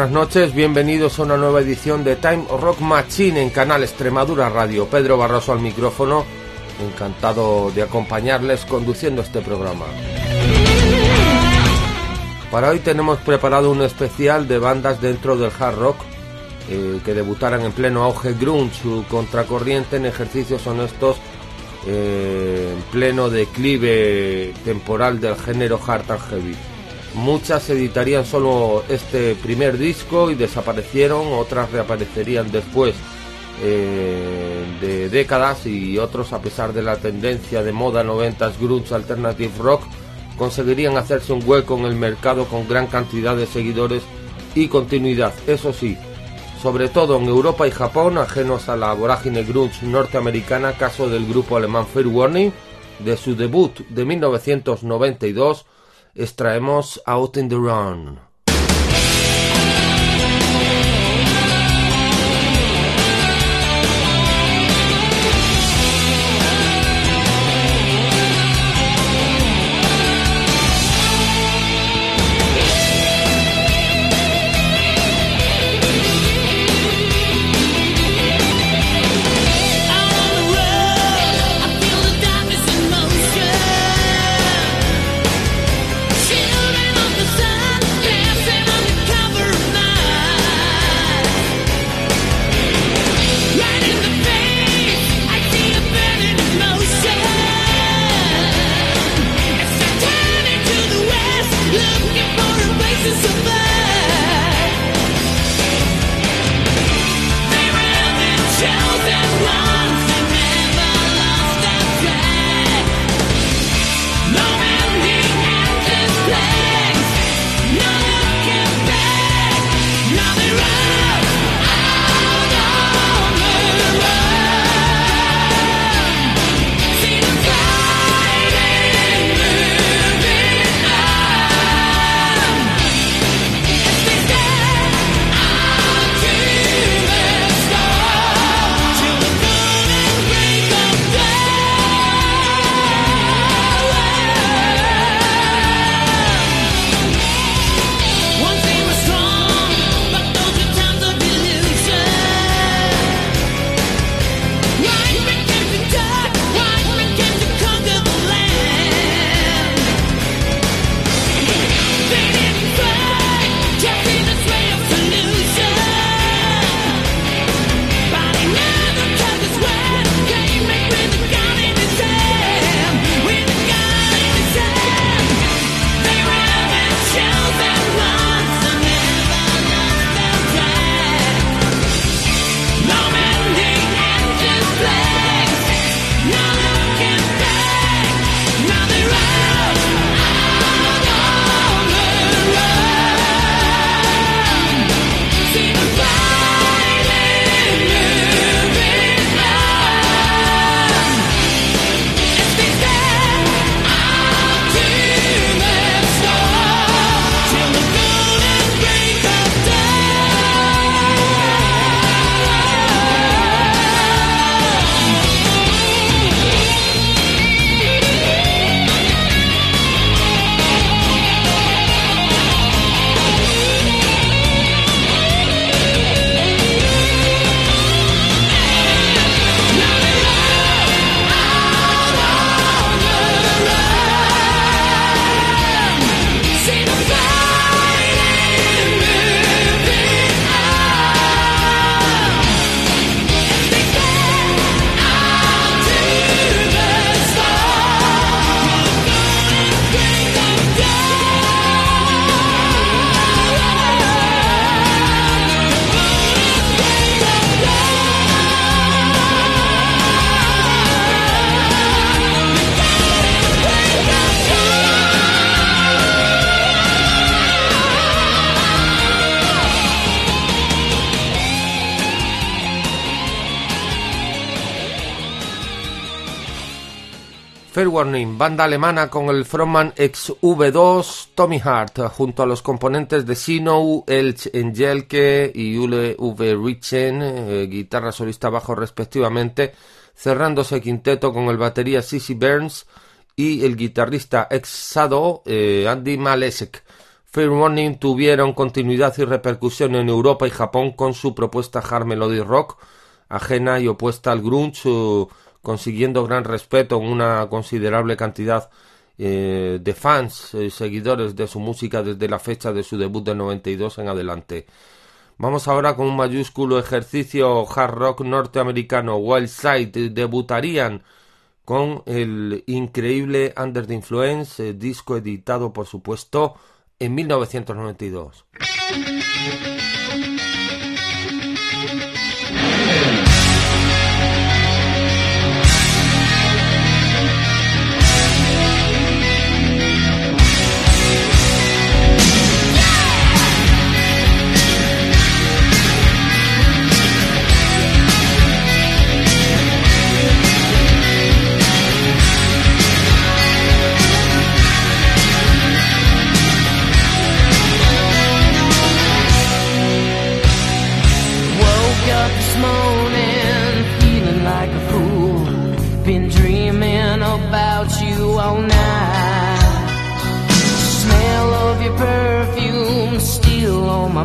Buenas noches, bienvenidos a una nueva edición de Time Rock Machine en Canal Extremadura Radio. Pedro Barroso al micrófono, encantado de acompañarles conduciendo este programa. Para hoy tenemos preparado un especial de bandas dentro del hard rock eh, que debutaran en pleno auge grunge, su contracorriente en ejercicios honestos eh, en pleno declive temporal del género hard and heavy. Muchas editarían solo este primer disco y desaparecieron, otras reaparecerían después eh, de décadas y otros, a pesar de la tendencia de moda 90s grunge alternative rock, conseguirían hacerse un hueco en el mercado con gran cantidad de seguidores y continuidad. Eso sí, sobre todo en Europa y Japón, ajenos a la vorágine grunge norteamericana, caso del grupo alemán Fair Warning, de su debut de 1992, extraemos Out in the Run. Fair Warning, banda alemana con el frontman ex V2 Tommy Hart, junto a los componentes de Sino, Elch Engelke y Ule V. Richen, eh, guitarra solista bajo respectivamente, cerrándose quinteto con el batería Sissy Burns y el guitarrista ex Sado eh, Andy Malesek. Fair Warning tuvieron continuidad y repercusión en Europa y Japón con su propuesta hard melody rock, ajena y opuesta al grunge consiguiendo gran respeto en una considerable cantidad eh, de fans y seguidores de su música desde la fecha de su debut del 92 en adelante. Vamos ahora con un mayúsculo ejercicio hard rock norteamericano. Wild Side debutarían con el increíble Under the Influence, eh, disco editado por supuesto en 1992.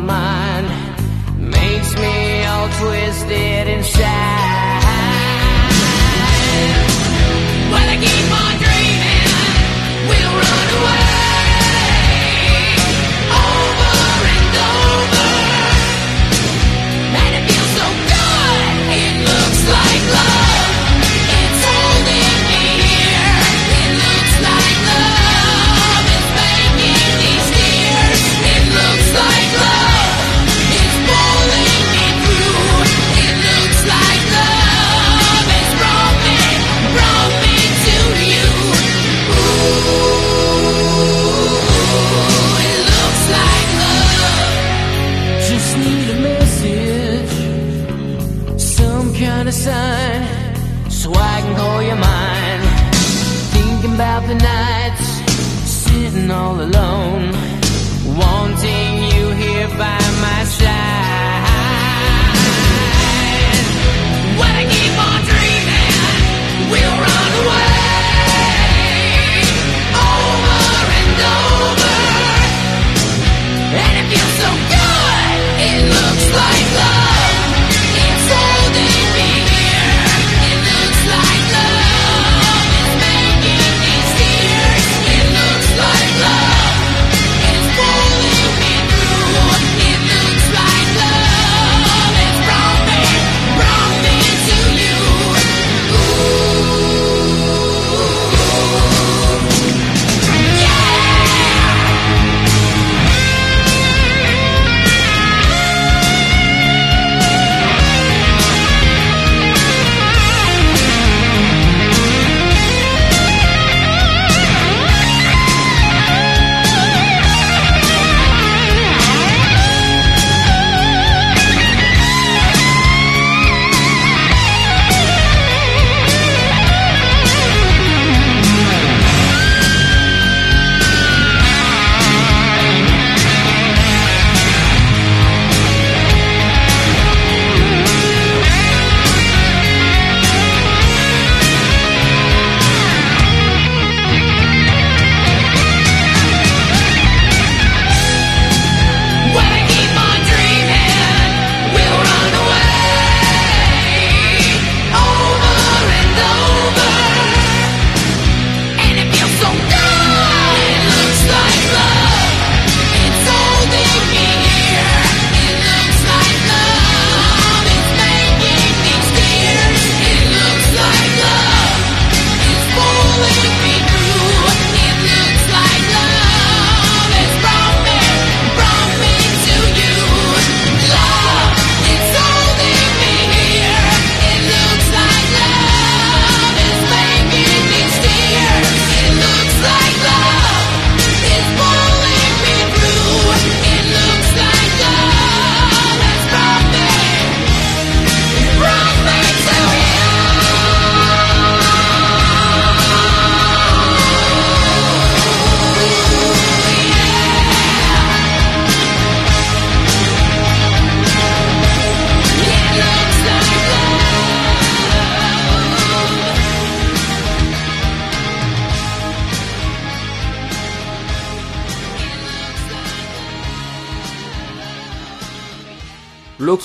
my mind makes me all twisted inside. But I keep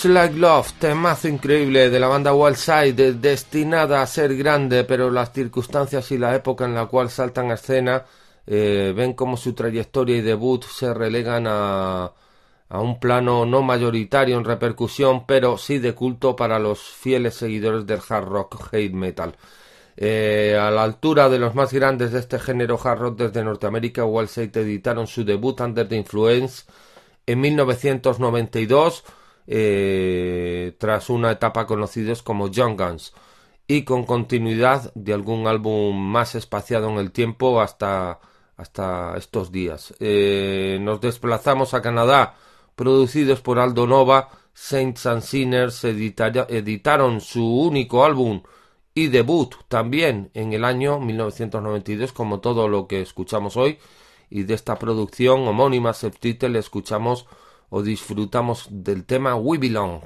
Looks Like Love, temazo increíble de la banda Wildside, destinada a ser grande, pero las circunstancias y la época en la cual saltan a escena eh, ven como su trayectoria y debut se relegan a, un plano no mayoritario en repercusión, pero sí de culto para los fieles seguidores del hard rock hate metal. Eh, a la altura de los más grandes de este género hard rock desde Norteamérica, Wildside editaron su debut Under the Influence en 1992 eh, tras una etapa conocidos como Young Guns y con continuidad de algún álbum más espaciado en el tiempo hasta, hasta estos días. Eh, nos desplazamos a Canadá, producidos por Aldo Nova, Saints and Sinners editaron su único álbum y debut también en el año 1992 como todo lo que escuchamos hoy y de esta producción homónima subtitle escuchamos o disfrutamos del tema We Belong.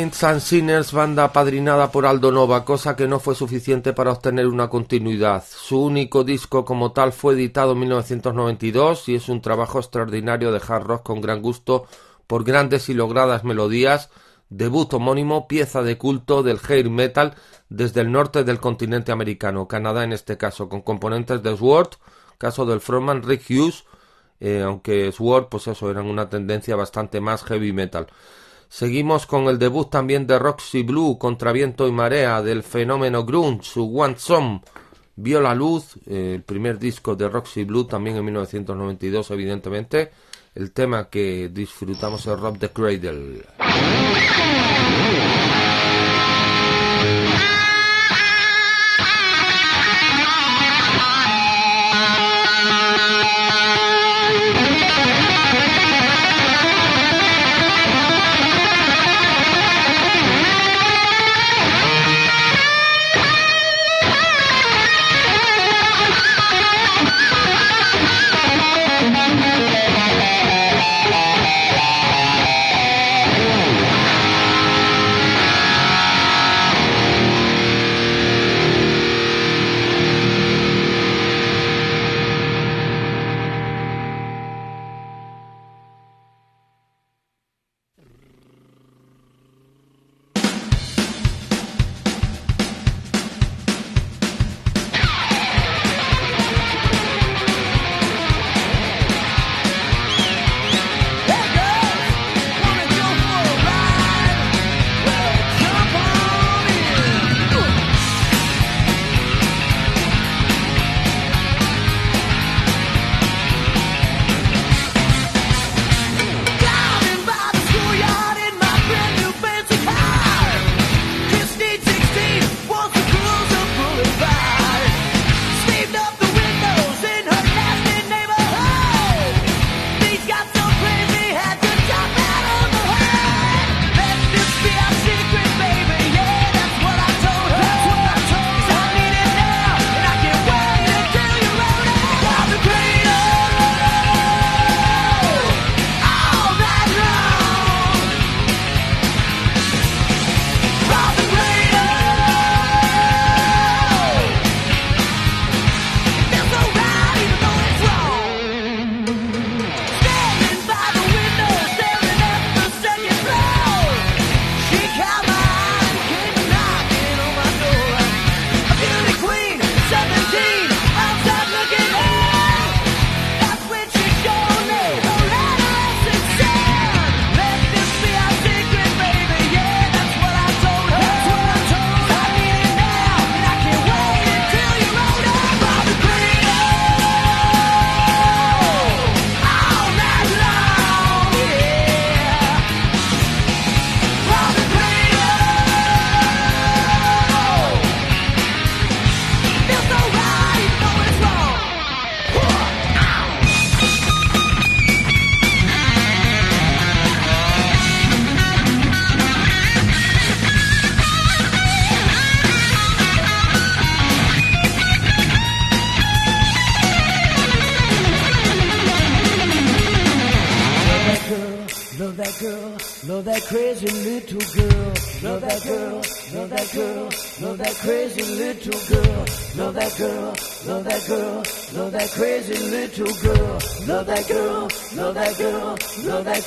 Saints and Sinners, banda apadrinada por Aldo Nova, cosa que no fue suficiente para obtener una continuidad. Su único disco como tal fue editado en 1992 y es un trabajo extraordinario de hard rock con gran gusto por grandes y logradas melodías, debut homónimo, pieza de culto del hair metal desde el norte del continente americano, Canadá en este caso, con componentes de Sword, caso del frontman Rick Hughes, eh, aunque Sword, pues eso, eran una tendencia bastante más heavy metal. Seguimos con el debut también de Roxy Blue, Contra Viento y Marea, del fenómeno grunge, su One Song, vio la luz, eh, el primer disco de Roxy Blue, también en 1992, evidentemente. El tema que disfrutamos es Rob the Cradle.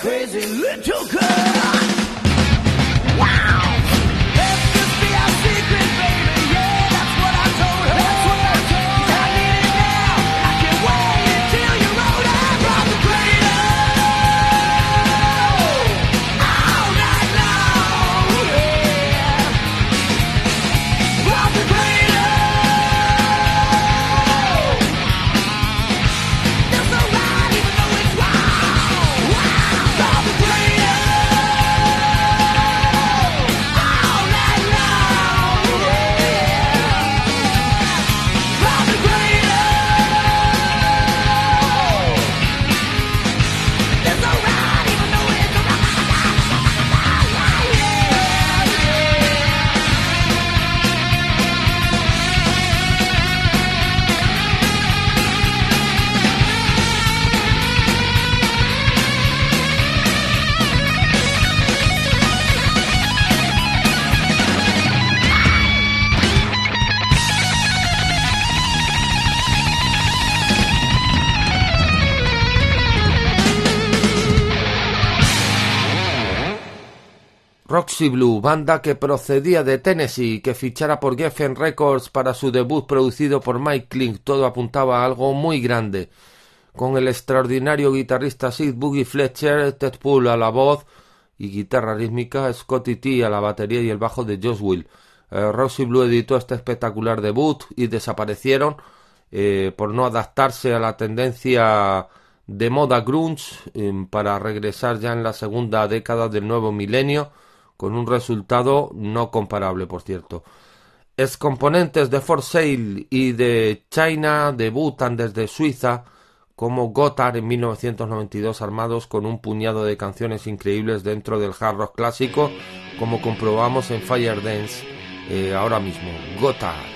crazy Roxy Blue, banda que procedía de Tennessee, que fichara por Geffen Records para su debut producido por Mike Klink, todo apuntaba a algo muy grande. Con el extraordinario guitarrista Sid Boogie Fletcher, Ted Poole a la voz y guitarra rítmica, Scotty T a la batería y el bajo de Josh Will. Eh, Blue editó este espectacular debut y desaparecieron eh, por no adaptarse a la tendencia de moda grunge em, para regresar ya en la segunda década del nuevo milenio con un resultado no comparable, por cierto. Ex componentes de For Sale y de China debutan desde Suiza como Gotthard en 1992 armados con un puñado de canciones increíbles dentro del hard rock clásico, como comprobamos en Fire Dance eh, ahora mismo. Gotthard.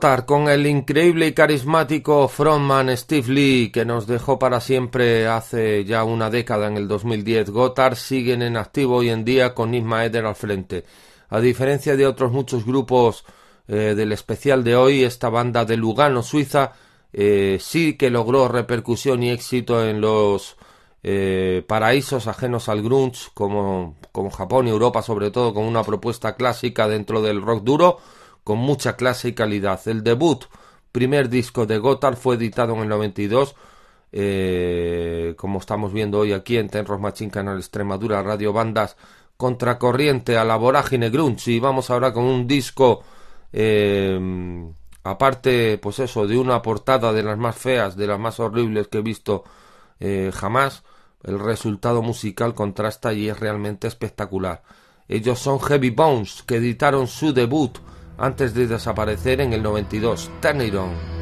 Con el increíble y carismático frontman Steve Lee que nos dejó para siempre hace ya una década en el 2010. Gotthard siguen en activo hoy en día con Isma Eder al frente. A diferencia de otros muchos grupos eh, del especial de hoy, esta banda de Lugano, Suiza, eh, sí que logró repercusión y éxito en los eh, paraísos ajenos al grunge como, como Japón y Europa sobre todo con una propuesta clásica dentro del rock duro con mucha clase y calidad. El debut, primer disco de Gotthard, fue editado en el 92, eh, como estamos viendo hoy aquí en Tenros Machín Canal Extremadura, Radio Bandas Contracorriente a la vorágine grunge. Y vamos ahora con un disco, eh, aparte, pues eso, de una portada de las más feas, de las más horribles que he visto eh, jamás. El resultado musical contrasta y es realmente espectacular. Ellos son Heavy Bones, que editaron su debut antes de desaparecer en el 92. Turn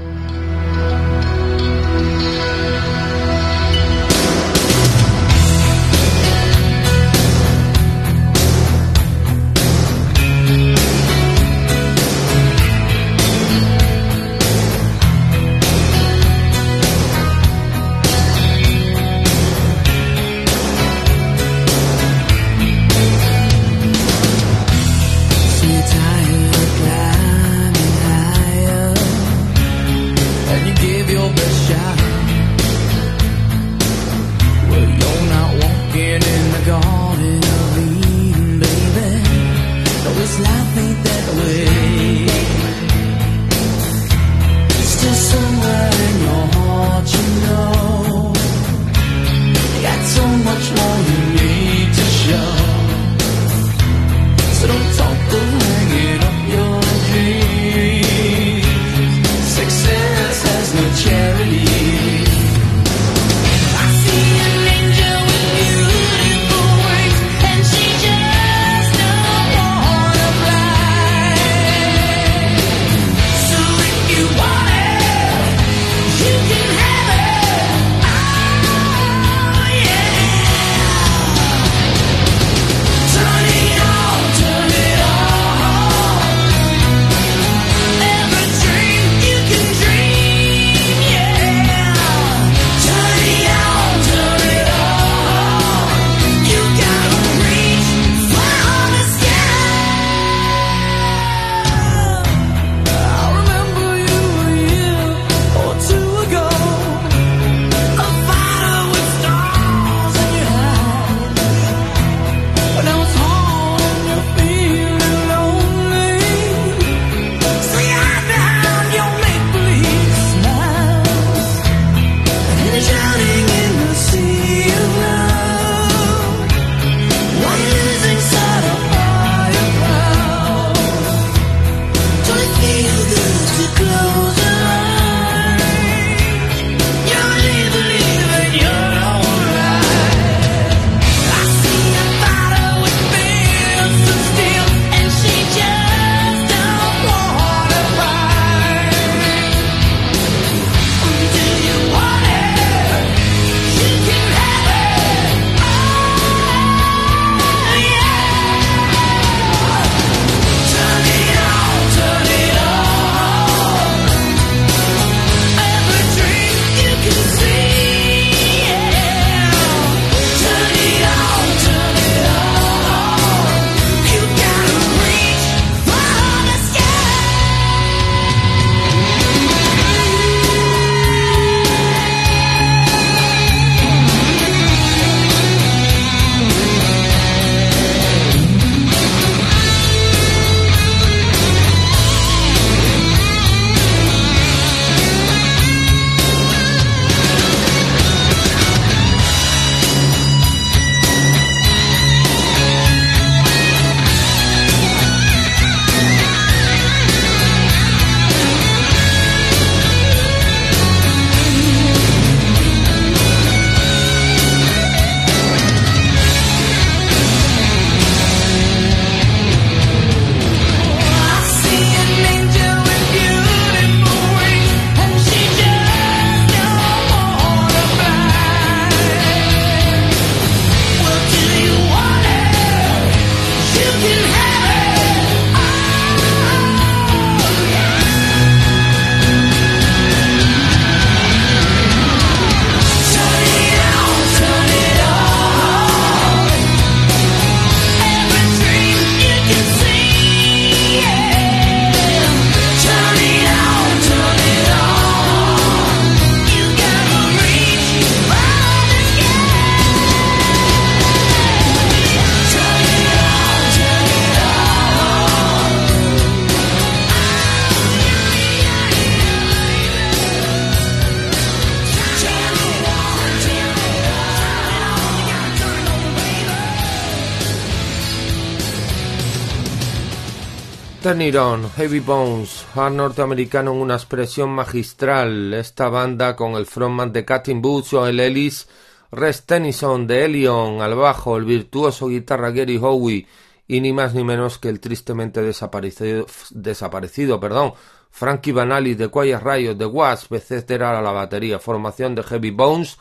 Heavy Bones, hard norteamericano en una expresión magistral. Esta banda con el frontman de Cutting Boots, el Ellis, Res Tennyson de Elion al bajo, el virtuoso guitarra Gary Howe y ni más ni menos que el tristemente desaparecido, desaparecido perdón, Frankie Banali de Quiet Riot, de Wasp, etc. a la batería. Formación de Heavy Bones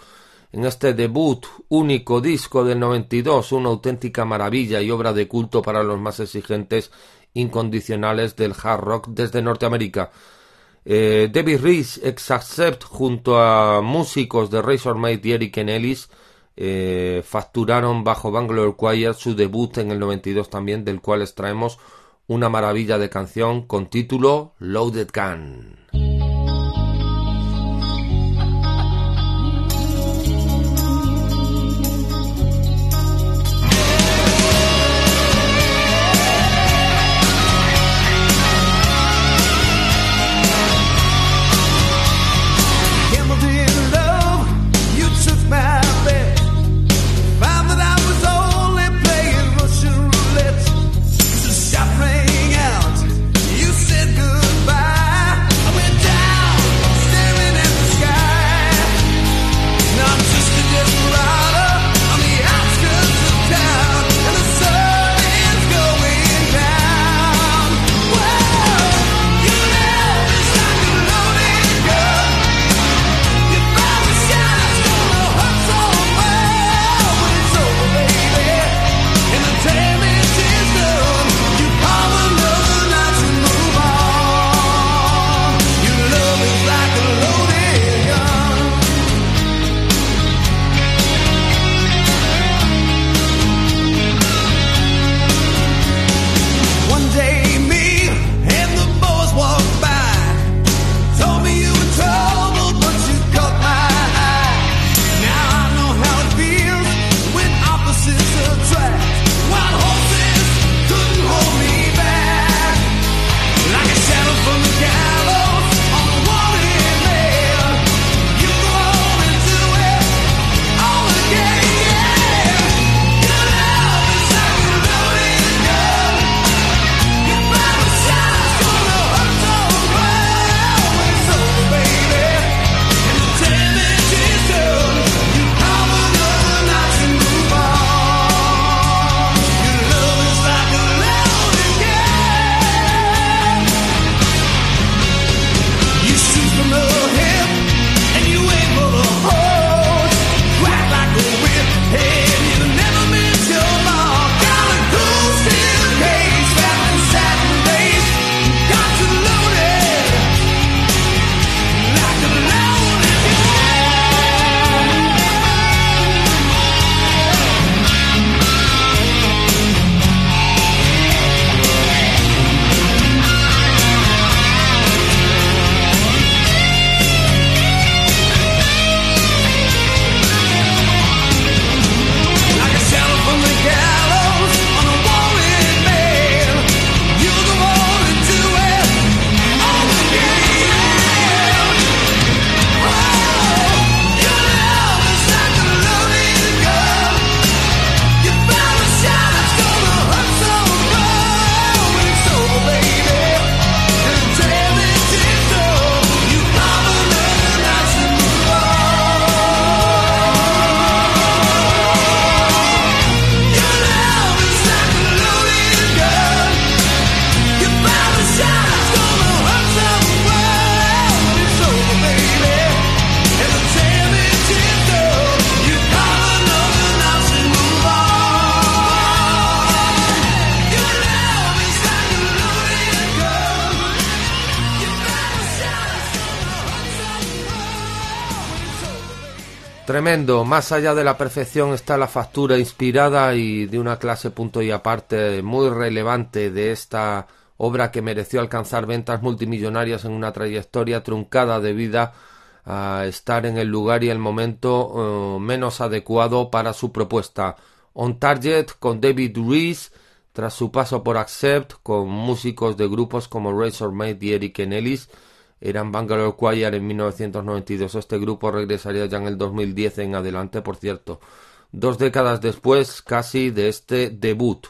en este debut único disco del 92, una auténtica maravilla y obra de culto para los más exigentes incondicionales del hard rock desde Norteamérica. Eh, David Reese, ex Accept, junto a músicos de Razormaid y Eric Ellis, eh, facturaron bajo Bangalore Choir su debut en el 92 también, del cual extraemos una maravilla de canción con título Loaded Gun. Más allá de la perfección está la factura inspirada y de una clase punto y aparte muy relevante de esta obra que mereció alcanzar ventas multimillonarias en una trayectoria truncada debido a estar en el lugar y el momento eh, menos adecuado para su propuesta. On Target con David Reese, tras su paso por Accept, con músicos de grupos como Razormaid y Eric Ellis, eran Bangalore Choir en 1992. Este grupo regresaría ya en el 2010 en adelante, por cierto. Dos décadas después, casi, de este debut.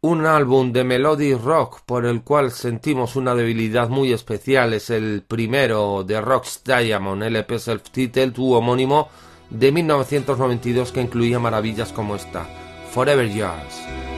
Un álbum de melody rock por el cual sentimos una debilidad muy especial es el primero de Rocks Diamond, LP self-titled u homónimo de 1992 que incluía maravillas como esta, Forever Yours.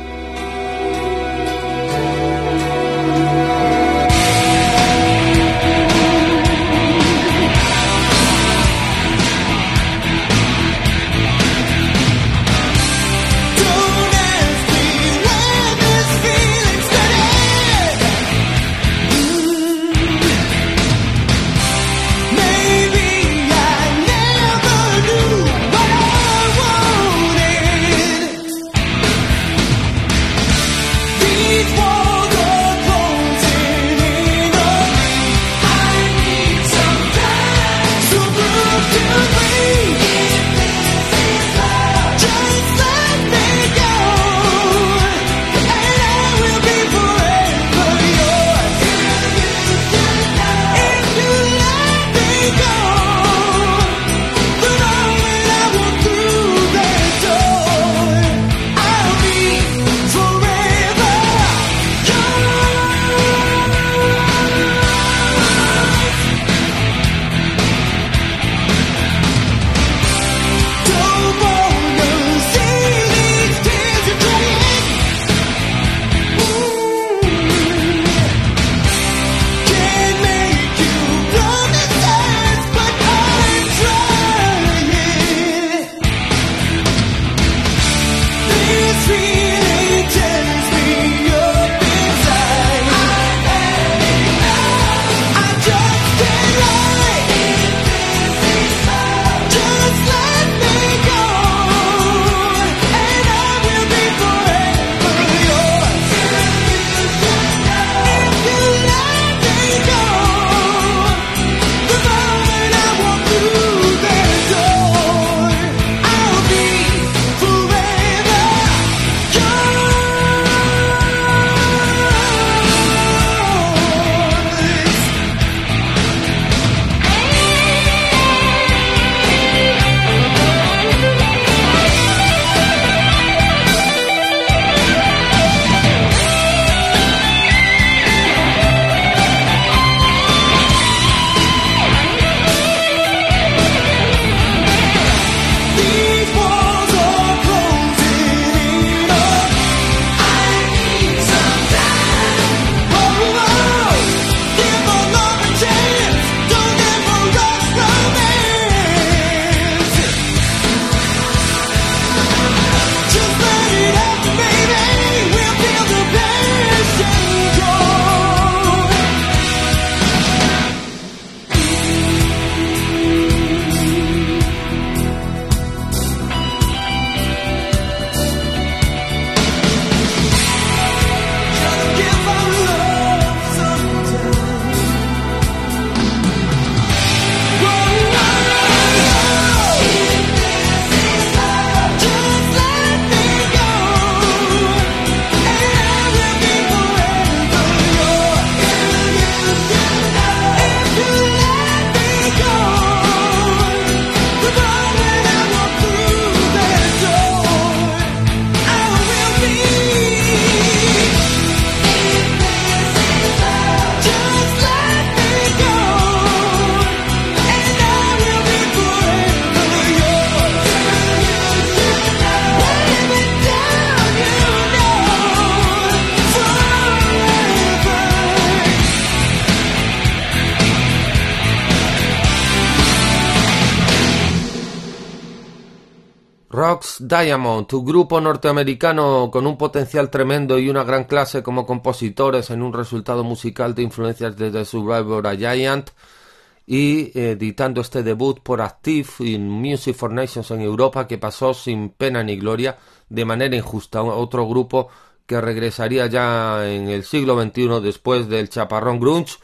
Diamond, un grupo norteamericano con un potencial tremendo y una gran clase como compositores en un resultado musical de influencias desde Survivor a Giant y editando este debut por Active in Music for Nations en Europa que pasó sin pena ni gloria de manera injusta otro grupo que regresaría ya en el siglo XXI después del chaparrón grunge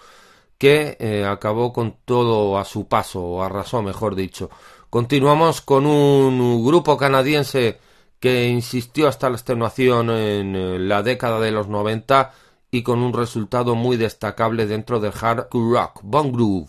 que eh, acabó con todo a su paso, o arrasó mejor dicho. Continuamos con un grupo canadiense que insistió hasta la extenuación en eh, la década de los 90 y con un resultado muy destacable dentro del hard rock, Bone Groove.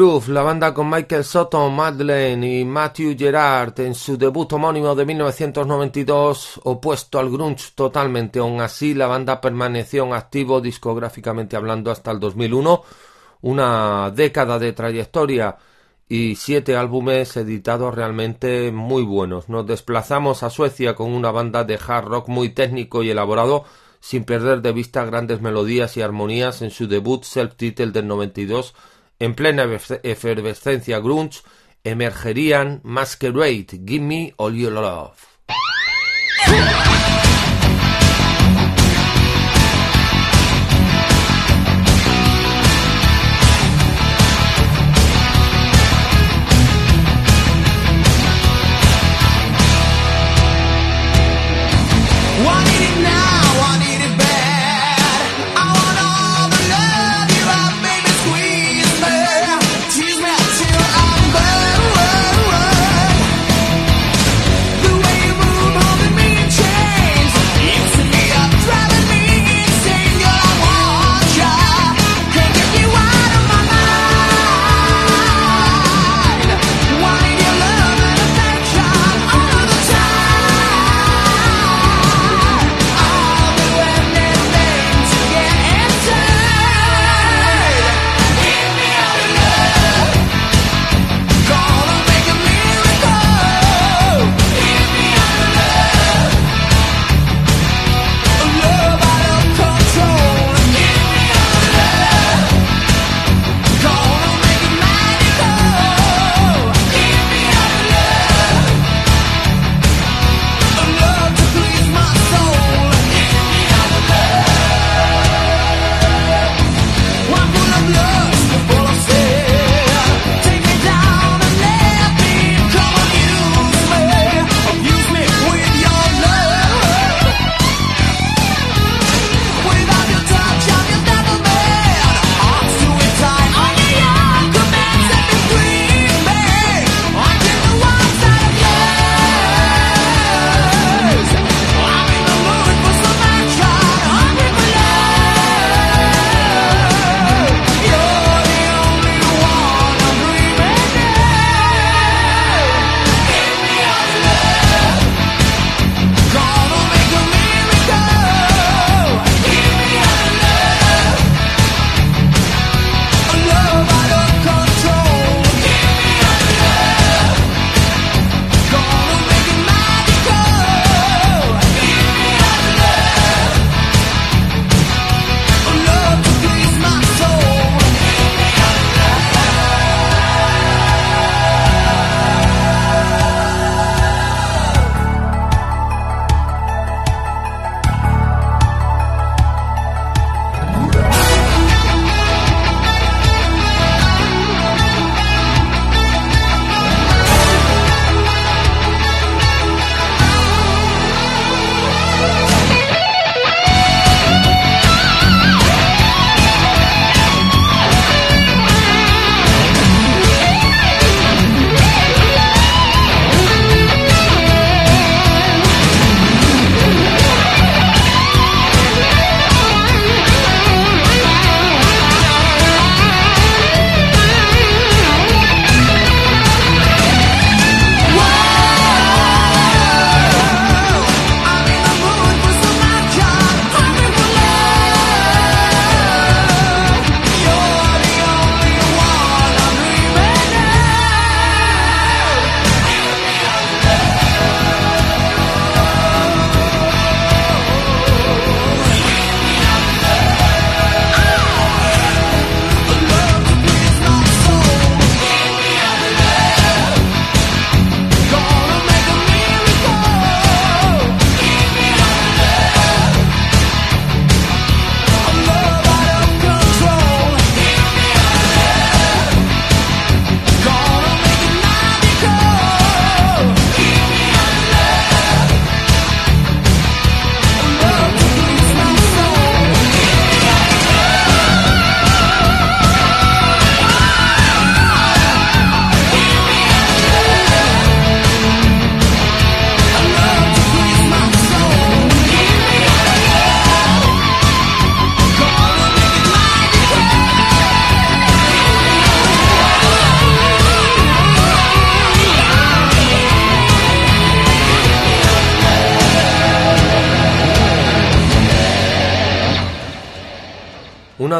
La banda con Michael Sutton, Madeleine y Matthew Gerard en su debut homónimo de 1992, opuesto al grunge totalmente. Aún así, la banda permaneció en activo discográficamente hablando hasta el 2001, una década de trayectoria y siete álbumes editados realmente muy buenos. Nos desplazamos a Suecia con una banda de hard rock muy técnico y elaborado, sin perder de vista grandes melodías y armonías en su debut self-titled del 92 en plena efervescencia grunge, emergerían Masquerade, Give Me All Your Love.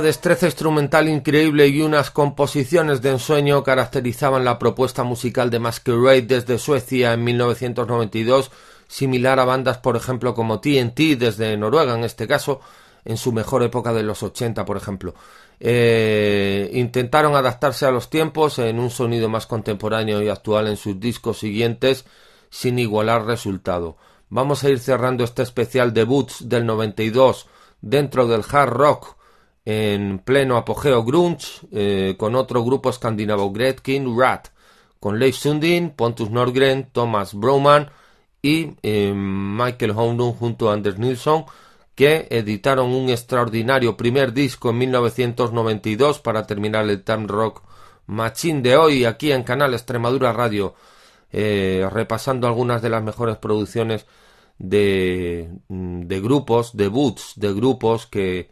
Una destreza instrumental increíble y unas composiciones de ensueño caracterizaban la propuesta musical de Masquerade desde Suecia en 1992, similar a bandas por ejemplo como TNT desde Noruega en este caso, en su mejor época de los 80 por ejemplo. Eh, intentaron adaptarse a los tiempos en un sonido más contemporáneo y actual en sus discos siguientes sin igualar resultado. Vamos a ir cerrando este especial debuts del 92 dentro del hard rock en pleno apogeo grunge eh, con otro grupo escandinavo Gretkin Rat con Leif Sundin, Pontus Norgren, Thomas Broman y eh, Michael Houndon junto a Anders Nilsson que editaron un extraordinario primer disco en 1992 para terminar el Time Rock Machine de hoy aquí en Canal Extremadura Radio eh, repasando algunas de las mejores producciones de, de grupos, de grupos que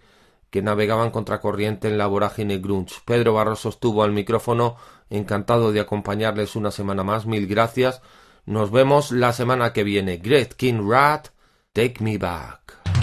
que navegaban contracorriente en la vorágine grunge. Pedro Barroso estuvo al micrófono, encantado de acompañarles una semana más, mil gracias. Nos vemos la semana que viene. Great King Rat, take me back.